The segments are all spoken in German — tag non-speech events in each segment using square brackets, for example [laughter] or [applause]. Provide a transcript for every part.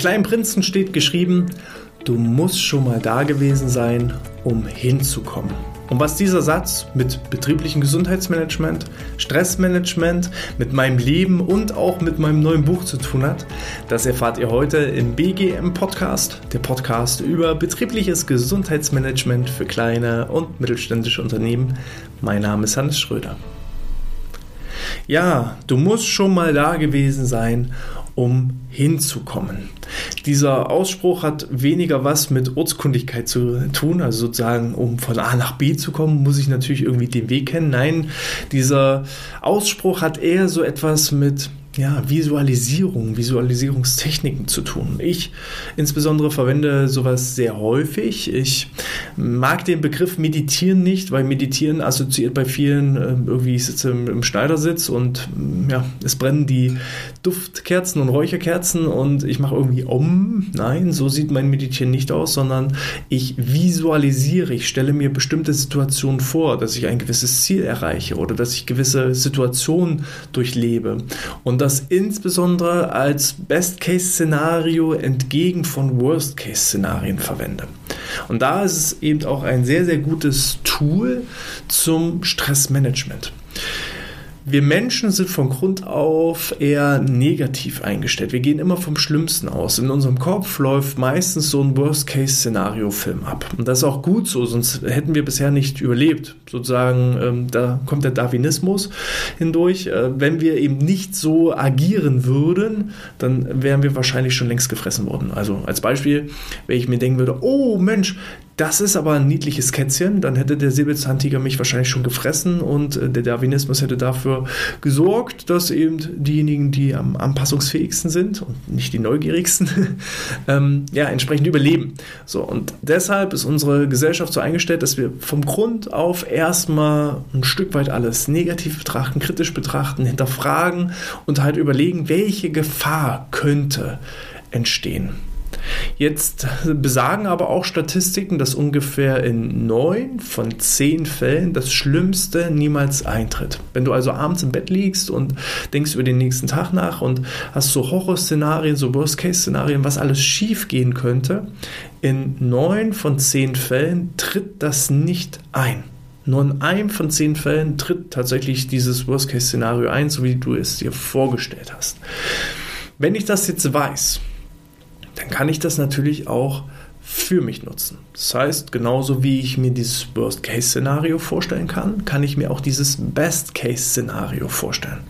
kleinen Prinzen steht geschrieben, du musst schon mal da gewesen sein, um hinzukommen. Und was dieser Satz mit betrieblichem Gesundheitsmanagement, Stressmanagement, mit meinem Leben und auch mit meinem neuen Buch zu tun hat, das erfahrt ihr heute im BGM Podcast, der Podcast über betriebliches Gesundheitsmanagement für kleine und mittelständische Unternehmen. Mein Name ist Hannes Schröder. Ja, du musst schon mal da gewesen sein, um hinzukommen. Dieser Ausspruch hat weniger was mit Ortskundigkeit zu tun, also sozusagen, um von A nach B zu kommen, muss ich natürlich irgendwie den Weg kennen. Nein, dieser Ausspruch hat eher so etwas mit ja, Visualisierung, Visualisierungstechniken zu tun. Ich insbesondere verwende sowas sehr häufig. Ich mag den Begriff Meditieren nicht, weil Meditieren assoziiert bei vielen äh, irgendwie, ich sitze im, Schneidersitz und ja, es brennen die Duftkerzen und Räucherkerzen und ich mache irgendwie um. Nein, so sieht mein Meditieren nicht aus, sondern ich visualisiere, ich stelle mir bestimmte Situationen vor, dass ich ein gewisses Ziel erreiche oder dass ich gewisse Situationen durchlebe. Und das insbesondere als Best-Case-Szenario entgegen von Worst-Case-Szenarien verwende. Und da ist es eben auch ein sehr, sehr gutes Tool zum Stressmanagement. Wir Menschen sind von Grund auf eher negativ eingestellt. Wir gehen immer vom Schlimmsten aus. In unserem Kopf läuft meistens so ein Worst-Case-Szenario-Film ab. Und das ist auch gut so, sonst hätten wir bisher nicht überlebt. Sozusagen, ähm, da kommt der Darwinismus hindurch. Äh, wenn wir eben nicht so agieren würden, dann wären wir wahrscheinlich schon längst gefressen worden. Also als Beispiel, wenn ich mir denken würde, oh Mensch, das ist aber ein niedliches Kätzchen, dann hätte der Säbelzahntiger mich wahrscheinlich schon gefressen und äh, der Darwinismus hätte dafür gesorgt, dass eben diejenigen, die am anpassungsfähigsten sind und nicht die neugierigsten, [laughs] ähm, ja, entsprechend überleben. So, und deshalb ist unsere Gesellschaft so eingestellt, dass wir vom Grund auf erstmal ein Stück weit alles negativ betrachten, kritisch betrachten, hinterfragen und halt überlegen, welche Gefahr könnte entstehen. Jetzt besagen aber auch Statistiken, dass ungefähr in neun von zehn Fällen das Schlimmste niemals eintritt. Wenn du also abends im Bett liegst und denkst über den nächsten Tag nach und hast so Horrorszenarien, so Worst-Case-Szenarien, was alles schief gehen könnte, in neun von zehn Fällen tritt das nicht ein. Nur in einem von zehn Fällen tritt tatsächlich dieses Worst-Case-Szenario ein, so wie du es dir vorgestellt hast. Wenn ich das jetzt weiß, kann ich das natürlich auch für mich nutzen. Das heißt, genauso wie ich mir dieses Worst-Case-Szenario vorstellen kann, kann ich mir auch dieses Best-Case-Szenario vorstellen.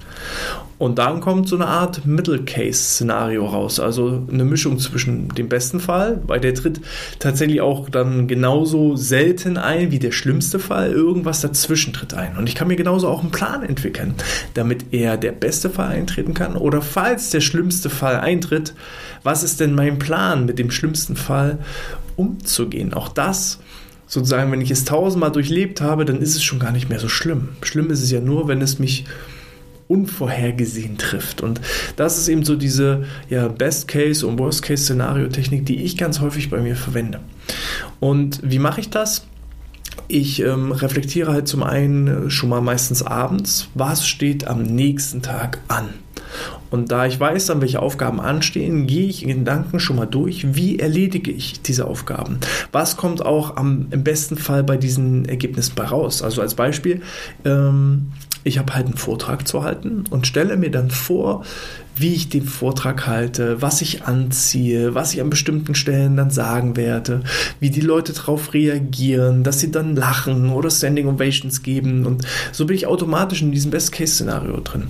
Und dann kommt so eine Art Middle-Case-Szenario raus, also eine Mischung zwischen dem besten Fall, weil der tritt tatsächlich auch dann genauso selten ein wie der schlimmste Fall, irgendwas dazwischen tritt ein. Und ich kann mir genauso auch einen Plan entwickeln, damit er der beste Fall eintreten kann oder falls der schlimmste Fall eintritt, was ist denn mein Plan mit dem schlimmsten Fall umzugehen? Auch das sozusagen, wenn ich es tausendmal durchlebt habe, dann ist es schon gar nicht mehr so schlimm. Schlimm ist es ja nur, wenn es mich unvorhergesehen trifft. Und das ist eben so diese ja, Best-Case- und Worst-Case-Szenario-Technik, die ich ganz häufig bei mir verwende. Und wie mache ich das? Ich ähm, reflektiere halt zum einen schon mal meistens abends, was steht am nächsten Tag an. Und da ich weiß dann, welche Aufgaben anstehen, gehe ich in Gedanken schon mal durch, wie erledige ich diese Aufgaben. Was kommt auch am, im besten Fall bei diesen Ergebnissen bei raus? Also als Beispiel, ähm, ich habe halt einen Vortrag zu halten und stelle mir dann vor, wie ich den Vortrag halte, was ich anziehe, was ich an bestimmten Stellen dann sagen werde, wie die Leute darauf reagieren, dass sie dann lachen oder Standing Ovations geben und so bin ich automatisch in diesem Best-Case-Szenario drin.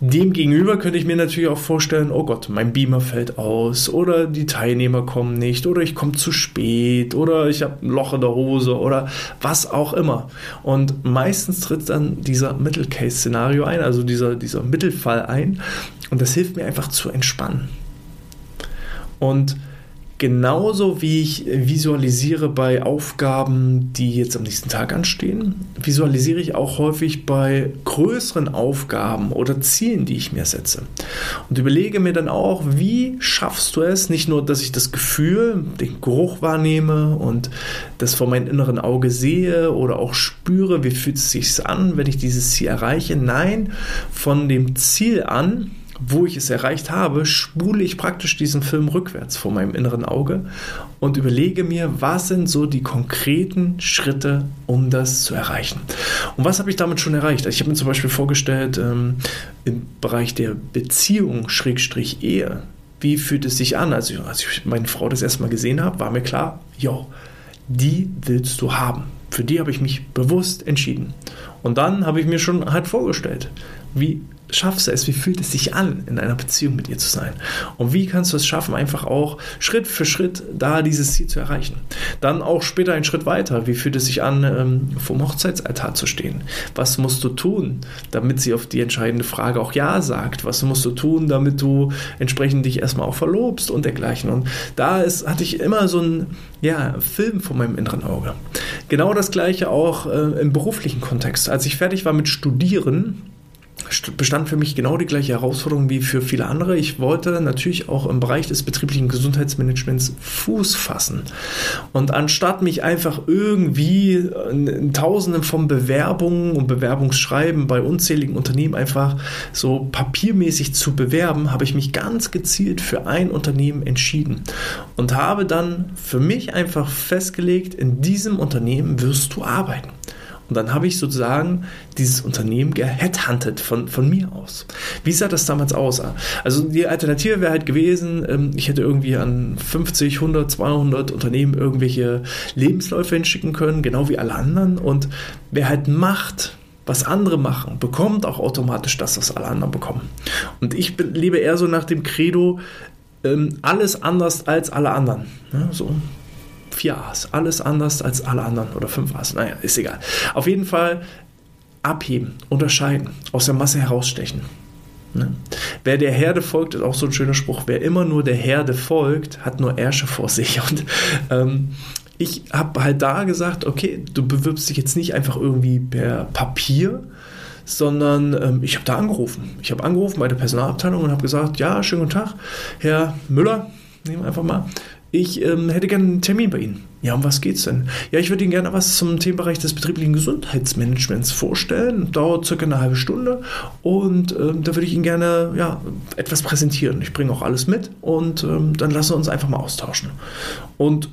Demgegenüber könnte ich mir natürlich auch vorstellen, oh Gott, mein Beamer fällt aus oder die Teilnehmer kommen nicht oder ich komme zu spät oder ich habe ein Loch in der Hose oder was auch immer. Und meistens tritt dann dieser Middle-Case-Szenario ein, also dieser, dieser Mittelfall ein und das hilft mir einfach zu entspannen. Und genauso wie ich visualisiere bei Aufgaben, die jetzt am nächsten Tag anstehen, visualisiere ich auch häufig bei größeren Aufgaben oder Zielen, die ich mir setze. Und überlege mir dann auch, wie schaffst du es, nicht nur, dass ich das Gefühl, den Geruch wahrnehme und das vor meinem inneren Auge sehe oder auch spüre, wie fühlt es sich an, wenn ich dieses Ziel erreiche. Nein, von dem Ziel an wo ich es erreicht habe, spule ich praktisch diesen Film rückwärts vor meinem inneren Auge und überlege mir, was sind so die konkreten Schritte, um das zu erreichen. Und was habe ich damit schon erreicht? Ich habe mir zum Beispiel vorgestellt, ähm, im Bereich der Beziehung, Schrägstrich Ehe, wie fühlt es sich an? Also, als ich meine Frau das erstmal gesehen habe, war mir klar, yo, die willst du haben. Für die habe ich mich bewusst entschieden. Und dann habe ich mir schon halt vorgestellt, wie schaffst du es? Wie fühlt es sich an, in einer Beziehung mit ihr zu sein? Und wie kannst du es schaffen, einfach auch Schritt für Schritt da dieses Ziel zu erreichen? Dann auch später einen Schritt weiter. Wie fühlt es sich an, ähm, vom Hochzeitsaltar zu stehen? Was musst du tun, damit sie auf die entscheidende Frage auch Ja sagt? Was musst du tun, damit du entsprechend dich erstmal auch verlobst und dergleichen? Und da ist, hatte ich immer so einen ja, Film vor meinem inneren Auge. Genau das gleiche auch äh, im beruflichen Kontext. Als ich fertig war mit Studieren, bestand für mich genau die gleiche Herausforderung wie für viele andere. Ich wollte natürlich auch im Bereich des betrieblichen Gesundheitsmanagements Fuß fassen. Und anstatt mich einfach irgendwie in Tausenden von Bewerbungen und Bewerbungsschreiben bei unzähligen Unternehmen einfach so papiermäßig zu bewerben, habe ich mich ganz gezielt für ein Unternehmen entschieden und habe dann für mich einfach festgelegt, in diesem Unternehmen wirst du arbeiten. Und dann habe ich sozusagen dieses Unternehmen geheadhuntet von, von mir aus. Wie sah das damals aus? Also die Alternative wäre halt gewesen, ähm, ich hätte irgendwie an 50, 100, 200 Unternehmen irgendwelche Lebensläufe hinschicken können, genau wie alle anderen. Und wer halt macht, was andere machen, bekommt auch automatisch das, was alle anderen bekommen. Und ich lebe eher so nach dem Credo, ähm, alles anders als alle anderen. So vier A's. Alles anders als alle anderen oder fünf A's. Naja, ist egal. Auf jeden Fall abheben, unterscheiden, aus der Masse herausstechen. Ne? Wer der Herde folgt, ist auch so ein schöner Spruch. Wer immer nur der Herde folgt, hat nur Ärsche vor sich. [laughs] Und ähm, ich habe halt da gesagt, okay, du bewirbst dich jetzt nicht einfach irgendwie per Papier, sondern ähm, ich habe da angerufen. Ich habe angerufen bei der Personalabteilung und habe gesagt, ja, schönen guten Tag, Herr Müller, nehmen wir einfach mal ich ähm, hätte gerne einen Termin bei Ihnen. Ja, um was geht's denn? Ja, ich würde Ihnen gerne was zum Themenbereich des betrieblichen Gesundheitsmanagements vorstellen. Dauert circa eine halbe Stunde und ähm, da würde ich Ihnen gerne ja, etwas präsentieren. Ich bringe auch alles mit und ähm, dann lassen wir uns einfach mal austauschen. Und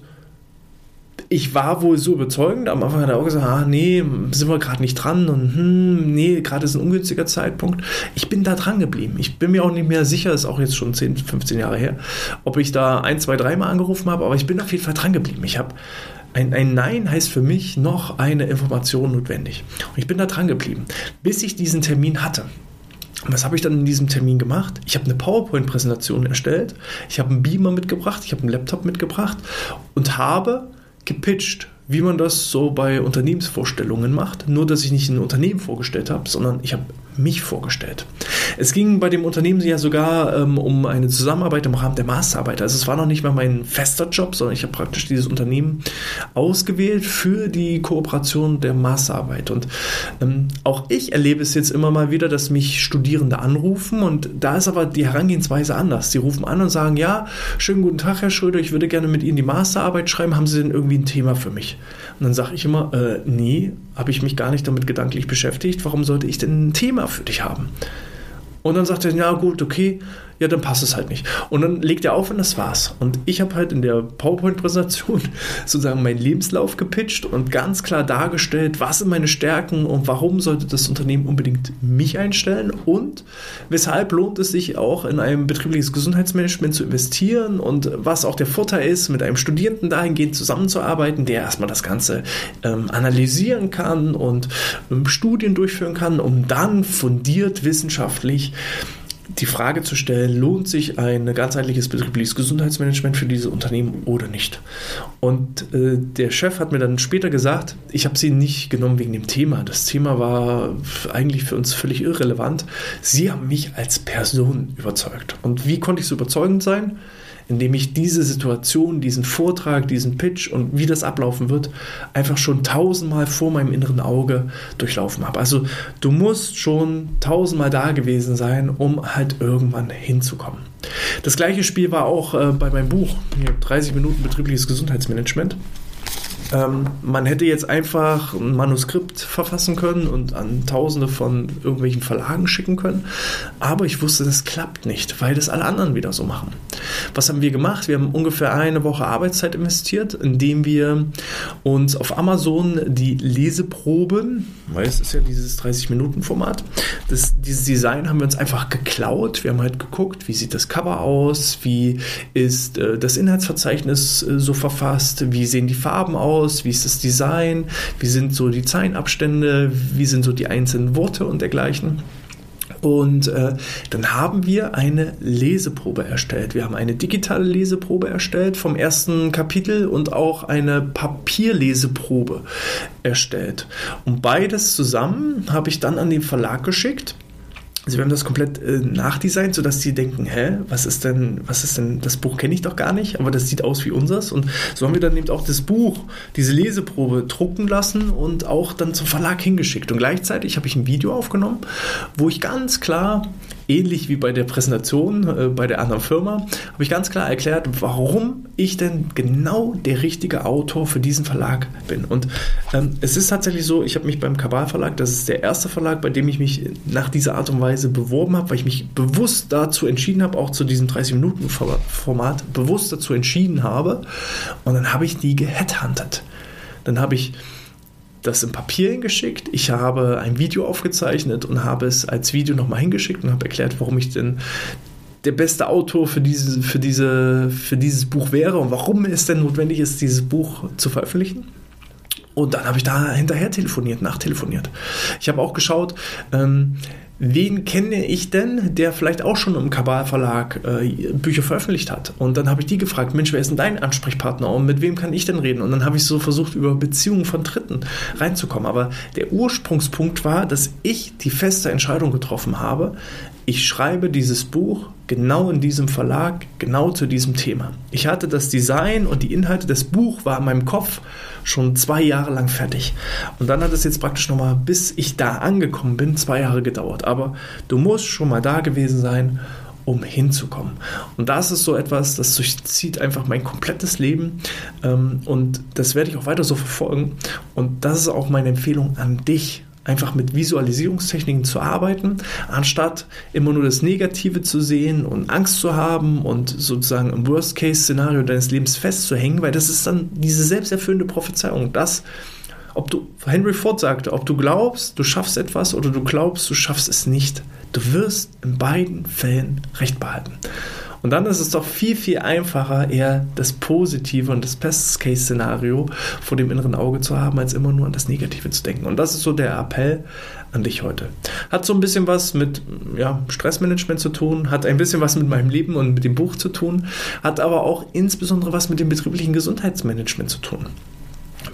ich war wohl so überzeugend. Am Anfang hat er auch gesagt, ah, nee, sind wir gerade nicht dran und hm, nee, gerade ist ein ungünstiger Zeitpunkt. Ich bin da dran geblieben. Ich bin mir auch nicht mehr sicher, ist auch jetzt schon 10, 15 Jahre her, ob ich da ein, zwei, dreimal angerufen habe, aber ich bin auf jeden Fall dran geblieben. Ich habe ein, ein, Nein heißt für mich noch eine Information notwendig. Und ich bin da dran geblieben, bis ich diesen Termin hatte. Was habe ich dann in diesem Termin gemacht? Ich habe eine PowerPoint-Präsentation erstellt, ich habe einen Beamer mitgebracht, ich habe einen Laptop mitgebracht und habe gepitcht, wie man das so bei Unternehmensvorstellungen macht. Nur, dass ich nicht ein Unternehmen vorgestellt habe, sondern ich habe mich vorgestellt. Es ging bei dem Unternehmen ja sogar ähm, um eine Zusammenarbeit im Rahmen der Masterarbeit. Also es war noch nicht mal mein fester Job, sondern ich habe praktisch dieses Unternehmen ausgewählt für die Kooperation der Masterarbeit. Und ähm, auch ich erlebe es jetzt immer mal wieder, dass mich Studierende anrufen und da ist aber die Herangehensweise anders. Sie rufen an und sagen, ja, schönen guten Tag, Herr Schröder, ich würde gerne mit Ihnen die Masterarbeit schreiben. Haben Sie denn irgendwie ein Thema für mich? Und dann sage ich immer, äh, nee, habe ich mich gar nicht damit gedanklich beschäftigt. Warum sollte ich denn ein Thema für dich haben? Und dann sagt er, ja gut, okay, ja, dann passt es halt nicht. Und dann legt er auf und das war's. Und ich habe halt in der PowerPoint-Präsentation [laughs] sozusagen meinen Lebenslauf gepitcht und ganz klar dargestellt, was sind meine Stärken und warum sollte das Unternehmen unbedingt mich einstellen und weshalb lohnt es sich auch in ein betriebliches Gesundheitsmanagement zu investieren und was auch der Vorteil ist, mit einem Studierenden dahingehend zusammenzuarbeiten, der erstmal das Ganze ähm, analysieren kann und ähm, Studien durchführen kann, um dann fundiert wissenschaftlich die Frage zu stellen, lohnt sich ein ganzheitliches betriebliches Gesundheitsmanagement für diese Unternehmen oder nicht? Und äh, der Chef hat mir dann später gesagt, ich habe sie nicht genommen wegen dem Thema. Das Thema war eigentlich für uns völlig irrelevant. Sie haben mich als Person überzeugt. Und wie konnte ich so überzeugend sein? Indem ich diese Situation, diesen Vortrag, diesen Pitch und wie das ablaufen wird, einfach schon tausendmal vor meinem inneren Auge durchlaufen habe. Also du musst schon tausendmal da gewesen sein, um halt irgendwann hinzukommen. Das gleiche Spiel war auch äh, bei meinem Buch, 30 Minuten betriebliches Gesundheitsmanagement. Ähm, man hätte jetzt einfach ein Manuskript verfassen können und an tausende von irgendwelchen Verlagen schicken können. Aber ich wusste, das klappt nicht, weil das alle anderen wieder so machen. Was haben wir gemacht? Wir haben ungefähr eine Woche Arbeitszeit investiert, indem wir uns auf Amazon die Leseproben, weil es ist ja dieses 30-Minuten-Format, dieses Design haben wir uns einfach geklaut. Wir haben halt geguckt, wie sieht das Cover aus, wie ist äh, das Inhaltsverzeichnis äh, so verfasst, wie sehen die Farben aus, wie ist das Design, wie sind so die Zeilenabstände, wie sind so die einzelnen Worte und dergleichen. Und äh, dann haben wir eine Leseprobe erstellt. Wir haben eine digitale Leseprobe erstellt vom ersten Kapitel und auch eine Papierleseprobe erstellt. Und beides zusammen habe ich dann an den Verlag geschickt. Also wir haben das komplett äh, nachdesignt, sodass die denken, hä, was ist denn, was ist denn, das Buch kenne ich doch gar nicht, aber das sieht aus wie unseres. Und so haben wir dann eben auch das Buch, diese Leseprobe drucken lassen und auch dann zum Verlag hingeschickt. Und gleichzeitig habe ich ein Video aufgenommen, wo ich ganz klar ähnlich wie bei der Präsentation äh, bei der anderen Firma, habe ich ganz klar erklärt, warum ich denn genau der richtige Autor für diesen Verlag bin. Und ähm, es ist tatsächlich so, ich habe mich beim Kabal Verlag, das ist der erste Verlag, bei dem ich mich nach dieser Art und Weise beworben habe, weil ich mich bewusst dazu entschieden habe, auch zu diesem 30-Minuten-Format bewusst dazu entschieden habe. Und dann habe ich die geheadhuntet. Dann habe ich das im Papier hingeschickt. Ich habe ein Video aufgezeichnet und habe es als Video nochmal hingeschickt und habe erklärt, warum ich denn der beste Autor für, diese, für, diese, für dieses Buch wäre und warum es denn notwendig ist, dieses Buch zu veröffentlichen. Und dann habe ich da hinterher telefoniert, nachtelefoniert. Ich habe auch geschaut, ähm, wen kenne ich denn, der vielleicht auch schon im Kabal Verlag äh, Bücher veröffentlicht hat? Und dann habe ich die gefragt, Mensch, wer ist denn dein Ansprechpartner und mit wem kann ich denn reden? Und dann habe ich so versucht, über Beziehungen von Dritten reinzukommen. Aber der Ursprungspunkt war, dass ich die feste Entscheidung getroffen habe, ich schreibe dieses Buch genau in diesem Verlag, genau zu diesem Thema. Ich hatte das Design und die Inhalte des Buch war in meinem Kopf schon zwei Jahre lang fertig. Und dann hat es jetzt praktisch nochmal, bis ich da angekommen bin, zwei Jahre gedauert. Aber du musst schon mal da gewesen sein, um hinzukommen. Und das ist so etwas, das durchzieht einfach mein komplettes Leben. Ähm, und das werde ich auch weiter so verfolgen. Und das ist auch meine Empfehlung an dich einfach mit Visualisierungstechniken zu arbeiten, anstatt immer nur das Negative zu sehen und Angst zu haben und sozusagen im Worst-Case-Szenario deines Lebens festzuhängen, weil das ist dann diese selbsterfüllende Prophezeiung. Das, ob du, Henry Ford sagte, ob du glaubst, du schaffst etwas oder du glaubst, du schaffst es nicht, du wirst in beiden Fällen Recht behalten. Und dann ist es doch viel, viel einfacher, eher das Positive und das Best-Case-Szenario vor dem inneren Auge zu haben, als immer nur an das Negative zu denken. Und das ist so der Appell an dich heute. Hat so ein bisschen was mit ja, Stressmanagement zu tun, hat ein bisschen was mit meinem Leben und mit dem Buch zu tun, hat aber auch insbesondere was mit dem betrieblichen Gesundheitsmanagement zu tun.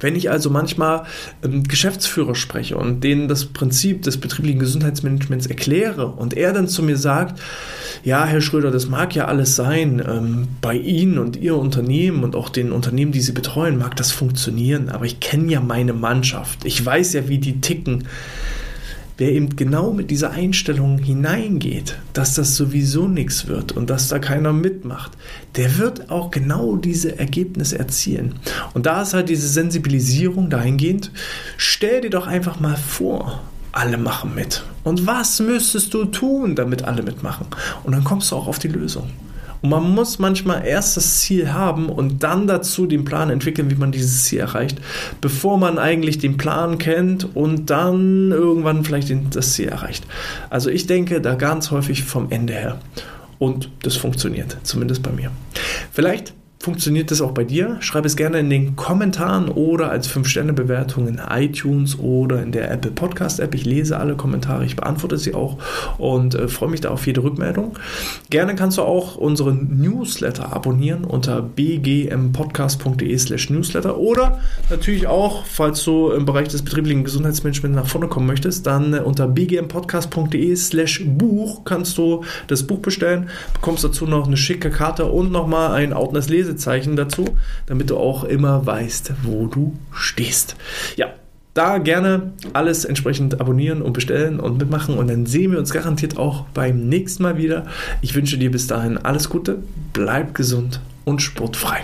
Wenn ich also manchmal ähm, Geschäftsführer spreche und denen das Prinzip des betrieblichen Gesundheitsmanagements erkläre und er dann zu mir sagt, ja, Herr Schröder, das mag ja alles sein, ähm, bei Ihnen und Ihr Unternehmen und auch den Unternehmen, die Sie betreuen, mag das funktionieren, aber ich kenne ja meine Mannschaft, ich weiß ja, wie die ticken wer eben genau mit dieser Einstellung hineingeht, dass das sowieso nichts wird und dass da keiner mitmacht, der wird auch genau diese Ergebnisse erzielen. Und da ist halt diese Sensibilisierung dahingehend, stell dir doch einfach mal vor, alle machen mit. Und was müsstest du tun, damit alle mitmachen? Und dann kommst du auch auf die Lösung. Und man muss manchmal erst das Ziel haben und dann dazu den Plan entwickeln, wie man dieses Ziel erreicht, bevor man eigentlich den Plan kennt und dann irgendwann vielleicht das Ziel erreicht. Also ich denke da ganz häufig vom Ende her. Und das funktioniert, zumindest bei mir. Vielleicht Funktioniert das auch bei dir? Schreib es gerne in den Kommentaren oder als 5-Sterne-Bewertung in iTunes oder in der Apple Podcast-App. Ich lese alle Kommentare, ich beantworte sie auch und äh, freue mich da auf jede Rückmeldung. Gerne kannst du auch unseren Newsletter abonnieren unter bgmpodcast.de slash newsletter oder natürlich auch, falls du im Bereich des betrieblichen Gesundheitsmanagements nach vorne kommen möchtest, dann äh, unter bgmpodcast.de slash Buch kannst du das Buch bestellen, bekommst dazu noch eine schicke Karte und nochmal ein Outness Lesezeichen Lesezeichen dazu, damit du auch immer weißt, wo du stehst. Ja, da gerne alles entsprechend abonnieren und bestellen und mitmachen und dann sehen wir uns garantiert auch beim nächsten Mal wieder. Ich wünsche dir bis dahin alles Gute, bleib gesund und sportfrei.